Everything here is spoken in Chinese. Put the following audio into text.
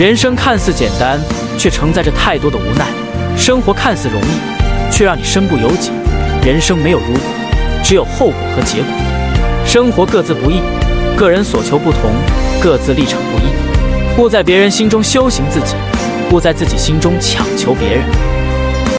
人生看似简单却承载着太多的无奈。生活看似容易却让你身不由己人生没有如果只有后果和结果。生活各自不易个人所求不同各自立场不一勿在别人心中修行自己勿在自己心中强求别人。